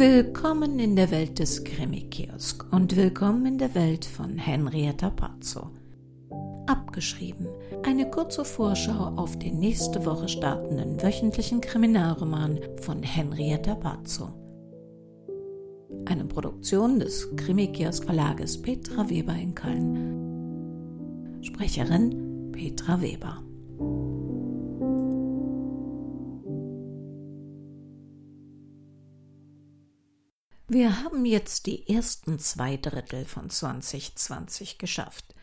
Willkommen in der Welt des Krimi-Kiosk und willkommen in der Welt von Henrietta Pazzo. Abgeschrieben. Eine kurze Vorschau auf den nächste Woche startenden wöchentlichen Kriminalroman von Henrietta Pazzo. Eine Produktion des Krimi-Kiosk Verlages Petra Weber in Köln. Sprecherin Petra Weber. Wir haben jetzt die ersten zwei Drittel von 2020 geschafft.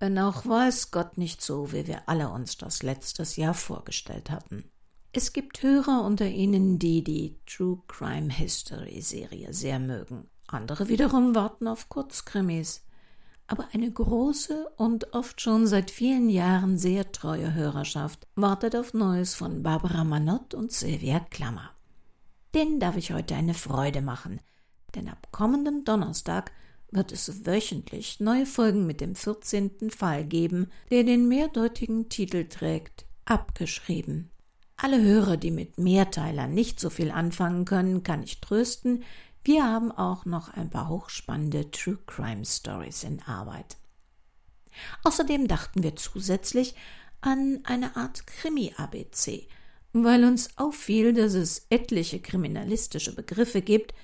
Wenn auch weiß Gott nicht so, wie wir alle uns das letztes Jahr vorgestellt hatten. Es gibt Hörer unter Ihnen, die die True Crime History Serie sehr mögen. Andere wiederum warten auf Kurzkrimis. Aber eine große und oft schon seit vielen Jahren sehr treue Hörerschaft wartet auf Neues von Barbara Manott und Sylvia Klammer. Denen darf ich heute eine Freude machen – denn ab kommenden Donnerstag wird es wöchentlich neue Folgen mit dem 14. Fall geben, der den mehrdeutigen Titel trägt Abgeschrieben. Alle Hörer, die mit Mehrteilern nicht so viel anfangen können, kann ich trösten, wir haben auch noch ein paar hochspannende True Crime Stories in Arbeit. Außerdem dachten wir zusätzlich an eine Art Krimi-ABC, weil uns auffiel, dass es etliche kriminalistische Begriffe gibt,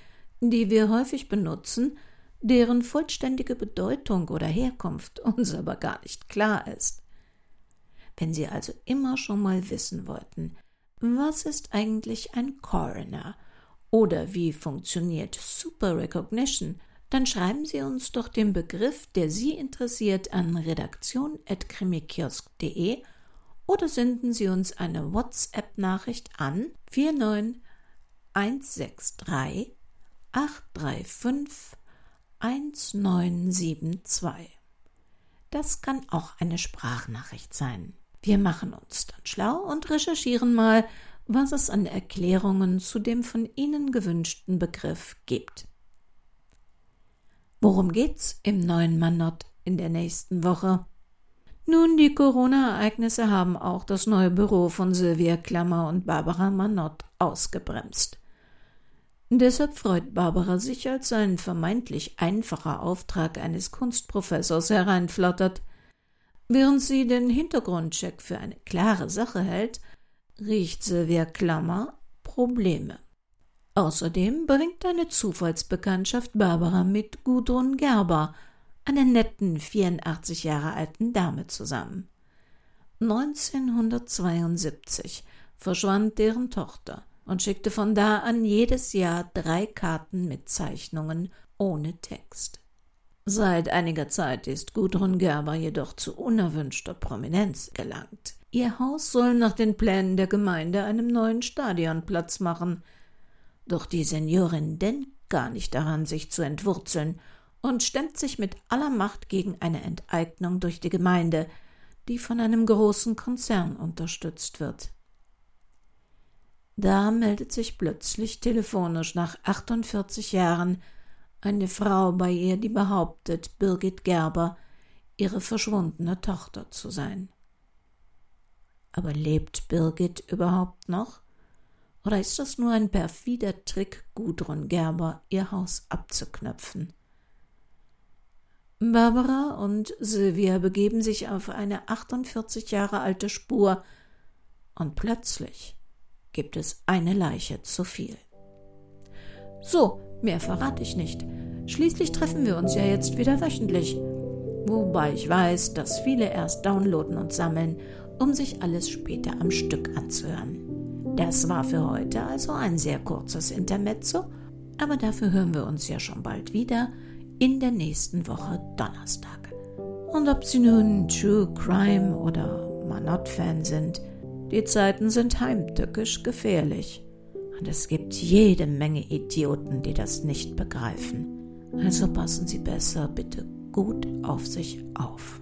die wir häufig benutzen, deren vollständige Bedeutung oder Herkunft uns aber gar nicht klar ist. Wenn Sie also immer schon mal wissen wollten, was ist eigentlich ein Coroner oder wie funktioniert Super Recognition, dann schreiben Sie uns doch den Begriff, der Sie interessiert, an redaktion.krimikiosk.de oder senden Sie uns eine WhatsApp-Nachricht an 49163 835 1972. Das kann auch eine Sprachnachricht sein. Wir machen uns dann schlau und recherchieren mal, was es an Erklärungen zu dem von Ihnen gewünschten Begriff gibt. Worum geht's im neuen Manott in der nächsten Woche? Nun, die Corona-Ereignisse haben auch das neue Büro von Sylvia Klammer und Barbara Manott ausgebremst. Deshalb freut Barbara sich, als ein vermeintlich einfacher Auftrag eines Kunstprofessors hereinflattert. Während sie den Hintergrundcheck für eine klare Sache hält, riecht Sylvia Klammer Probleme. Außerdem bringt eine Zufallsbekanntschaft Barbara mit Gudrun Gerber, einer netten 84 Jahre alten Dame, zusammen. 1972 verschwand deren Tochter und schickte von da an jedes Jahr drei Karten mit Zeichnungen ohne Text. Seit einiger Zeit ist Gudrun Gerber jedoch zu unerwünschter Prominenz gelangt. Ihr Haus soll nach den Plänen der Gemeinde einem neuen Stadion Platz machen. Doch die Seniorin denkt gar nicht daran, sich zu entwurzeln und stemmt sich mit aller Macht gegen eine Enteignung durch die Gemeinde, die von einem großen Konzern unterstützt wird. Da meldet sich plötzlich telefonisch nach 48 Jahren eine Frau bei ihr, die behauptet, Birgit Gerber ihre verschwundene Tochter zu sein. Aber lebt Birgit überhaupt noch? Oder ist das nur ein perfider Trick, Gudrun Gerber ihr Haus abzuknöpfen? Barbara und Sylvia begeben sich auf eine 48 Jahre alte Spur und plötzlich gibt es eine Leiche zu viel. So, mehr verrate ich nicht. Schließlich treffen wir uns ja jetzt wieder wöchentlich. Wobei ich weiß, dass viele erst downloaden und sammeln, um sich alles später am Stück anzuhören. Das war für heute also ein sehr kurzes Intermezzo, aber dafür hören wir uns ja schon bald wieder in der nächsten Woche Donnerstag. Und ob Sie nun True Crime oder Manott-Fan sind, die Zeiten sind heimtückisch gefährlich. Und es gibt jede Menge Idioten, die das nicht begreifen. Also passen Sie besser bitte gut auf sich auf.